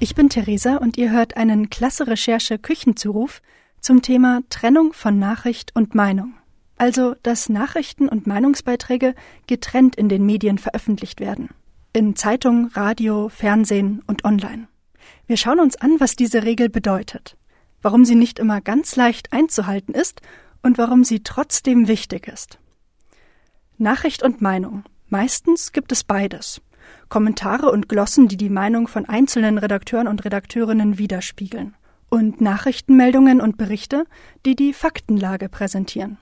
Ich bin Theresa und ihr hört einen Klasse Recherche Küchenzuruf zum Thema Trennung von Nachricht und Meinung. Also, dass Nachrichten und Meinungsbeiträge getrennt in den Medien veröffentlicht werden. In Zeitung, Radio, Fernsehen und online. Wir schauen uns an, was diese Regel bedeutet, warum sie nicht immer ganz leicht einzuhalten ist und warum sie trotzdem wichtig ist. Nachricht und Meinung. Meistens gibt es beides. Kommentare und Glossen, die die Meinung von einzelnen Redakteuren und Redakteurinnen widerspiegeln. Und Nachrichtenmeldungen und Berichte, die die Faktenlage präsentieren.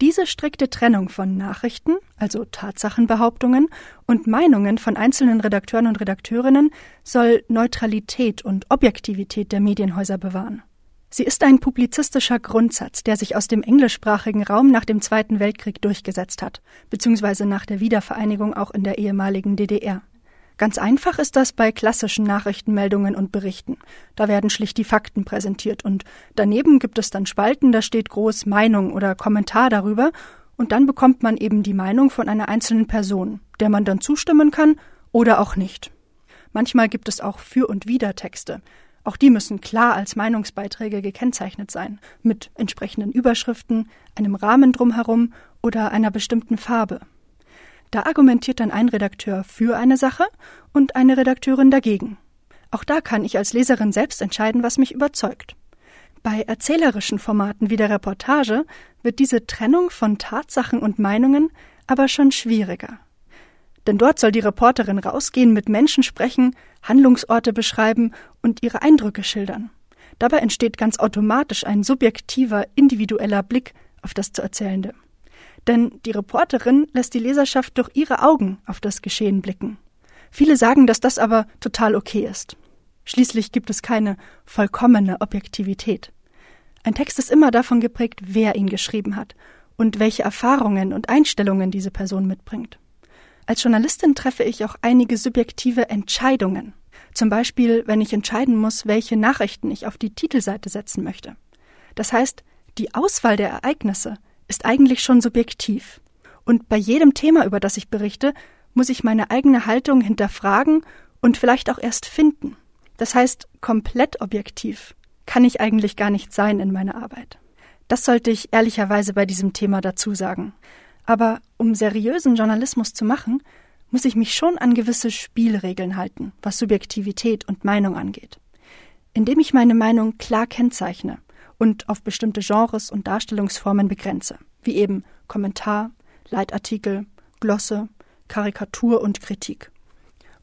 Diese strikte Trennung von Nachrichten, also Tatsachenbehauptungen, und Meinungen von einzelnen Redakteuren und Redakteurinnen soll Neutralität und Objektivität der Medienhäuser bewahren. Sie ist ein publizistischer Grundsatz, der sich aus dem englischsprachigen Raum nach dem Zweiten Weltkrieg durchgesetzt hat, beziehungsweise nach der Wiedervereinigung auch in der ehemaligen DDR. Ganz einfach ist das bei klassischen Nachrichtenmeldungen und Berichten. Da werden schlicht die Fakten präsentiert und daneben gibt es dann Spalten, da steht groß Meinung oder Kommentar darüber und dann bekommt man eben die Meinung von einer einzelnen Person, der man dann zustimmen kann oder auch nicht. Manchmal gibt es auch Für- und Widertexte. Auch die müssen klar als Meinungsbeiträge gekennzeichnet sein, mit entsprechenden Überschriften, einem Rahmen drumherum oder einer bestimmten Farbe. Da argumentiert dann ein Redakteur für eine Sache und eine Redakteurin dagegen. Auch da kann ich als Leserin selbst entscheiden, was mich überzeugt. Bei erzählerischen Formaten wie der Reportage wird diese Trennung von Tatsachen und Meinungen aber schon schwieriger. Denn dort soll die Reporterin rausgehen, mit Menschen sprechen, Handlungsorte beschreiben und ihre Eindrücke schildern. Dabei entsteht ganz automatisch ein subjektiver, individueller Blick auf das zu Erzählende. Denn die Reporterin lässt die Leserschaft durch ihre Augen auf das Geschehen blicken. Viele sagen, dass das aber total okay ist. Schließlich gibt es keine vollkommene Objektivität. Ein Text ist immer davon geprägt, wer ihn geschrieben hat und welche Erfahrungen und Einstellungen diese Person mitbringt. Als Journalistin treffe ich auch einige subjektive Entscheidungen. Zum Beispiel, wenn ich entscheiden muss, welche Nachrichten ich auf die Titelseite setzen möchte. Das heißt, die Auswahl der Ereignisse ist eigentlich schon subjektiv. Und bei jedem Thema, über das ich berichte, muss ich meine eigene Haltung hinterfragen und vielleicht auch erst finden. Das heißt, komplett objektiv kann ich eigentlich gar nicht sein in meiner Arbeit. Das sollte ich ehrlicherweise bei diesem Thema dazu sagen. Aber um seriösen Journalismus zu machen, muss ich mich schon an gewisse Spielregeln halten, was Subjektivität und Meinung angeht. Indem ich meine Meinung klar kennzeichne und auf bestimmte Genres und Darstellungsformen begrenze, wie eben Kommentar, Leitartikel, Glosse, Karikatur und Kritik.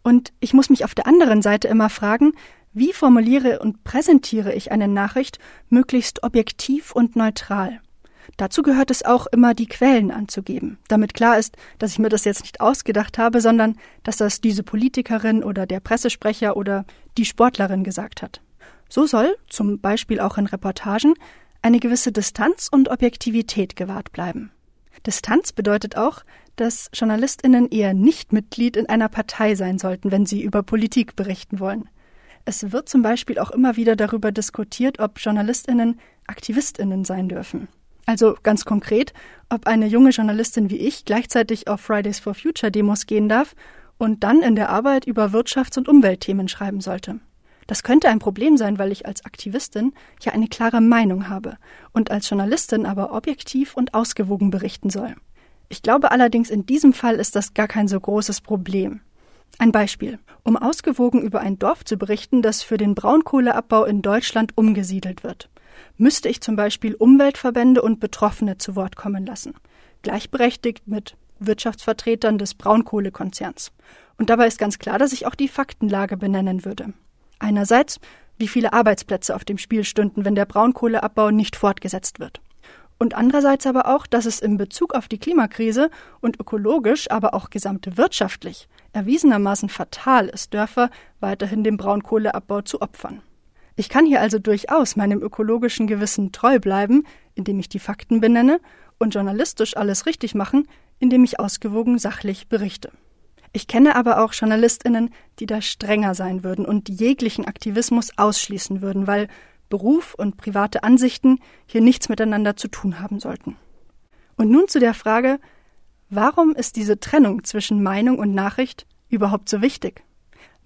Und ich muss mich auf der anderen Seite immer fragen, wie formuliere und präsentiere ich eine Nachricht möglichst objektiv und neutral? Dazu gehört es auch immer, die Quellen anzugeben, damit klar ist, dass ich mir das jetzt nicht ausgedacht habe, sondern dass das diese Politikerin oder der Pressesprecher oder die Sportlerin gesagt hat. So soll, zum Beispiel auch in Reportagen, eine gewisse Distanz und Objektivität gewahrt bleiben. Distanz bedeutet auch, dass Journalistinnen eher nicht Mitglied in einer Partei sein sollten, wenn sie über Politik berichten wollen. Es wird zum Beispiel auch immer wieder darüber diskutiert, ob Journalistinnen Aktivistinnen sein dürfen. Also ganz konkret, ob eine junge Journalistin wie ich gleichzeitig auf Fridays for Future Demos gehen darf und dann in der Arbeit über Wirtschafts- und Umweltthemen schreiben sollte. Das könnte ein Problem sein, weil ich als Aktivistin ja eine klare Meinung habe und als Journalistin aber objektiv und ausgewogen berichten soll. Ich glaube allerdings, in diesem Fall ist das gar kein so großes Problem. Ein Beispiel. Um ausgewogen über ein Dorf zu berichten, das für den Braunkohleabbau in Deutschland umgesiedelt wird müsste ich zum Beispiel Umweltverbände und Betroffene zu Wort kommen lassen, gleichberechtigt mit Wirtschaftsvertretern des Braunkohlekonzerns. Und dabei ist ganz klar, dass ich auch die Faktenlage benennen würde. Einerseits, wie viele Arbeitsplätze auf dem Spiel stünden, wenn der Braunkohleabbau nicht fortgesetzt wird. Und andererseits aber auch, dass es in Bezug auf die Klimakrise und ökologisch, aber auch gesamtwirtschaftlich erwiesenermaßen fatal ist, Dörfer weiterhin dem Braunkohleabbau zu opfern. Ich kann hier also durchaus meinem ökologischen Gewissen treu bleiben, indem ich die Fakten benenne und journalistisch alles richtig machen, indem ich ausgewogen sachlich berichte. Ich kenne aber auch Journalistinnen, die da strenger sein würden und jeglichen Aktivismus ausschließen würden, weil Beruf und private Ansichten hier nichts miteinander zu tun haben sollten. Und nun zu der Frage, warum ist diese Trennung zwischen Meinung und Nachricht überhaupt so wichtig?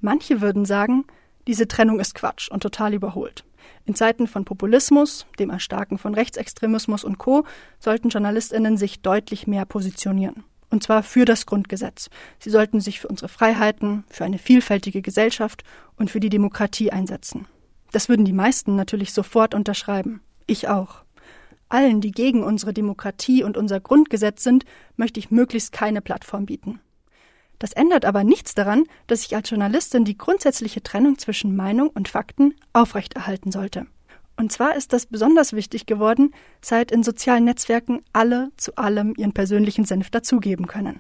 Manche würden sagen, diese Trennung ist Quatsch und total überholt. In Zeiten von Populismus, dem Erstarken von Rechtsextremismus und Co. sollten Journalistinnen sich deutlich mehr positionieren. Und zwar für das Grundgesetz. Sie sollten sich für unsere Freiheiten, für eine vielfältige Gesellschaft und für die Demokratie einsetzen. Das würden die meisten natürlich sofort unterschreiben. Ich auch. Allen, die gegen unsere Demokratie und unser Grundgesetz sind, möchte ich möglichst keine Plattform bieten. Das ändert aber nichts daran, dass ich als Journalistin die grundsätzliche Trennung zwischen Meinung und Fakten aufrechterhalten sollte. Und zwar ist das besonders wichtig geworden, seit in sozialen Netzwerken alle zu allem ihren persönlichen Senf dazugeben können.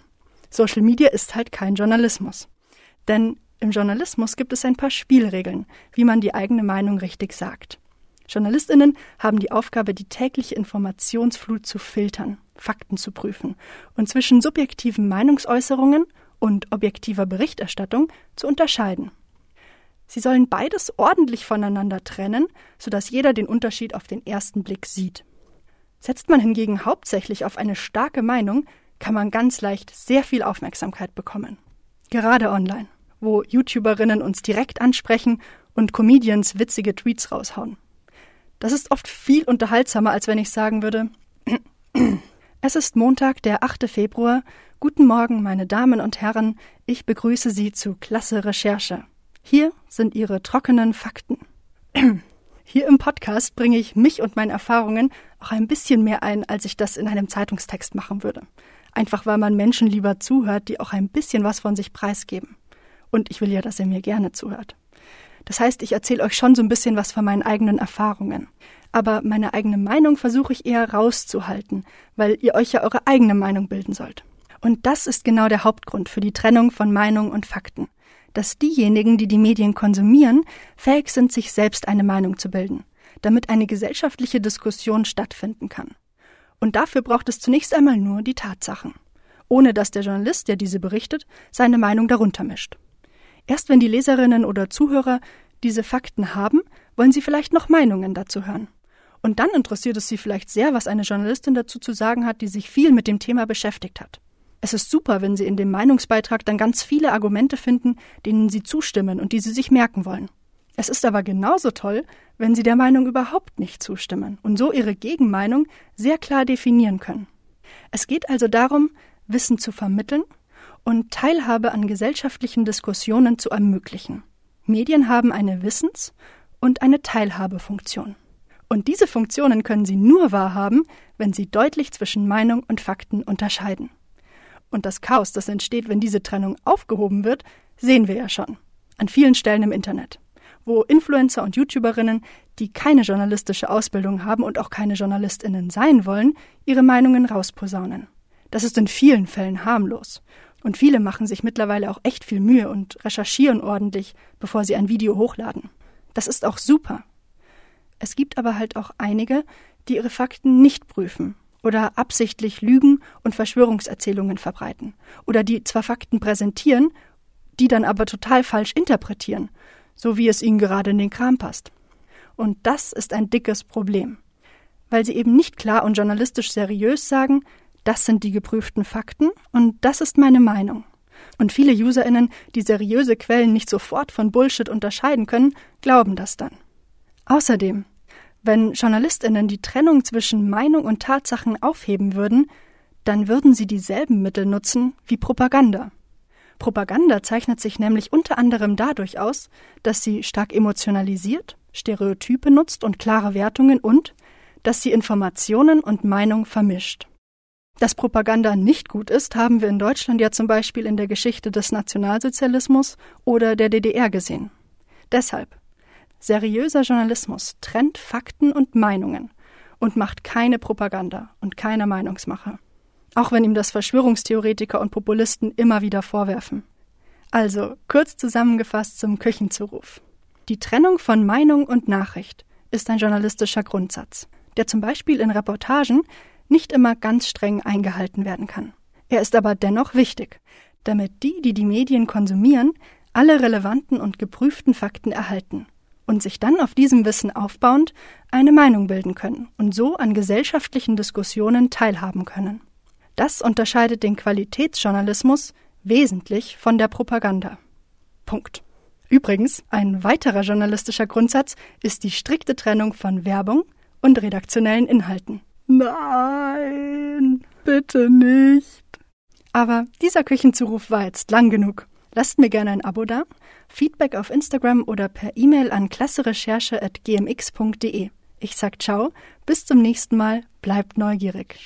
Social Media ist halt kein Journalismus. Denn im Journalismus gibt es ein paar Spielregeln, wie man die eigene Meinung richtig sagt. Journalistinnen haben die Aufgabe, die tägliche Informationsflut zu filtern, Fakten zu prüfen und zwischen subjektiven Meinungsäußerungen und objektiver Berichterstattung zu unterscheiden. Sie sollen beides ordentlich voneinander trennen, sodass jeder den Unterschied auf den ersten Blick sieht. Setzt man hingegen hauptsächlich auf eine starke Meinung, kann man ganz leicht sehr viel Aufmerksamkeit bekommen. Gerade online, wo YouTuberinnen uns direkt ansprechen und Comedians witzige Tweets raushauen. Das ist oft viel unterhaltsamer, als wenn ich sagen würde, es ist Montag, der 8. Februar. Guten Morgen, meine Damen und Herren. Ich begrüße Sie zu Klasse Recherche. Hier sind Ihre trockenen Fakten. Hier im Podcast bringe ich mich und meine Erfahrungen auch ein bisschen mehr ein, als ich das in einem Zeitungstext machen würde. Einfach weil man Menschen lieber zuhört, die auch ein bisschen was von sich preisgeben. Und ich will ja, dass ihr mir gerne zuhört. Das heißt, ich erzähle euch schon so ein bisschen was von meinen eigenen Erfahrungen. Aber meine eigene Meinung versuche ich eher rauszuhalten, weil ihr euch ja eure eigene Meinung bilden sollt. Und das ist genau der Hauptgrund für die Trennung von Meinung und Fakten dass diejenigen, die die Medien konsumieren, fähig sind, sich selbst eine Meinung zu bilden, damit eine gesellschaftliche Diskussion stattfinden kann. Und dafür braucht es zunächst einmal nur die Tatsachen, ohne dass der Journalist, der diese berichtet, seine Meinung darunter mischt. Erst wenn die Leserinnen oder Zuhörer diese Fakten haben, wollen sie vielleicht noch Meinungen dazu hören. Und dann interessiert es sie vielleicht sehr, was eine Journalistin dazu zu sagen hat, die sich viel mit dem Thema beschäftigt hat. Es ist super, wenn Sie in dem Meinungsbeitrag dann ganz viele Argumente finden, denen Sie zustimmen und die Sie sich merken wollen. Es ist aber genauso toll, wenn Sie der Meinung überhaupt nicht zustimmen und so Ihre Gegenmeinung sehr klar definieren können. Es geht also darum, Wissen zu vermitteln und Teilhabe an gesellschaftlichen Diskussionen zu ermöglichen. Medien haben eine Wissens- und eine Teilhabefunktion. Und diese Funktionen können sie nur wahrhaben, wenn sie deutlich zwischen Meinung und Fakten unterscheiden. Und das Chaos, das entsteht, wenn diese Trennung aufgehoben wird, sehen wir ja schon. An vielen Stellen im Internet. Wo Influencer und YouTuberinnen, die keine journalistische Ausbildung haben und auch keine JournalistInnen sein wollen, ihre Meinungen rausposaunen. Das ist in vielen Fällen harmlos. Und viele machen sich mittlerweile auch echt viel Mühe und recherchieren ordentlich, bevor sie ein Video hochladen. Das ist auch super. Es gibt aber halt auch einige, die ihre Fakten nicht prüfen oder absichtlich Lügen und Verschwörungserzählungen verbreiten oder die zwar Fakten präsentieren, die dann aber total falsch interpretieren, so wie es ihnen gerade in den Kram passt. Und das ist ein dickes Problem, weil sie eben nicht klar und journalistisch seriös sagen, das sind die geprüften Fakten und das ist meine Meinung. Und viele Userinnen, die seriöse Quellen nicht sofort von Bullshit unterscheiden können, glauben das dann. Außerdem wenn Journalistinnen die Trennung zwischen Meinung und Tatsachen aufheben würden, dann würden sie dieselben Mittel nutzen wie Propaganda. Propaganda zeichnet sich nämlich unter anderem dadurch aus, dass sie stark emotionalisiert, Stereotype nutzt und klare Wertungen und dass sie Informationen und Meinung vermischt. Dass Propaganda nicht gut ist, haben wir in Deutschland ja zum Beispiel in der Geschichte des Nationalsozialismus oder der DDR gesehen. Deshalb Seriöser Journalismus trennt Fakten und Meinungen und macht keine Propaganda und keine Meinungsmache. Auch wenn ihm das Verschwörungstheoretiker und Populisten immer wieder vorwerfen. Also, kurz zusammengefasst zum Küchenzuruf. Die Trennung von Meinung und Nachricht ist ein journalistischer Grundsatz, der zum Beispiel in Reportagen nicht immer ganz streng eingehalten werden kann. Er ist aber dennoch wichtig, damit die, die die Medien konsumieren, alle relevanten und geprüften Fakten erhalten und sich dann auf diesem Wissen aufbauend eine Meinung bilden können und so an gesellschaftlichen Diskussionen teilhaben können. Das unterscheidet den Qualitätsjournalismus wesentlich von der Propaganda. Punkt. Übrigens, ein weiterer journalistischer Grundsatz ist die strikte Trennung von Werbung und redaktionellen Inhalten. Nein, bitte nicht. Aber dieser Küchenzuruf war jetzt lang genug. Lasst mir gerne ein Abo da, Feedback auf Instagram oder per E-Mail an klasserecherche.gmx.de. Ich sag ciao, bis zum nächsten Mal, bleibt neugierig.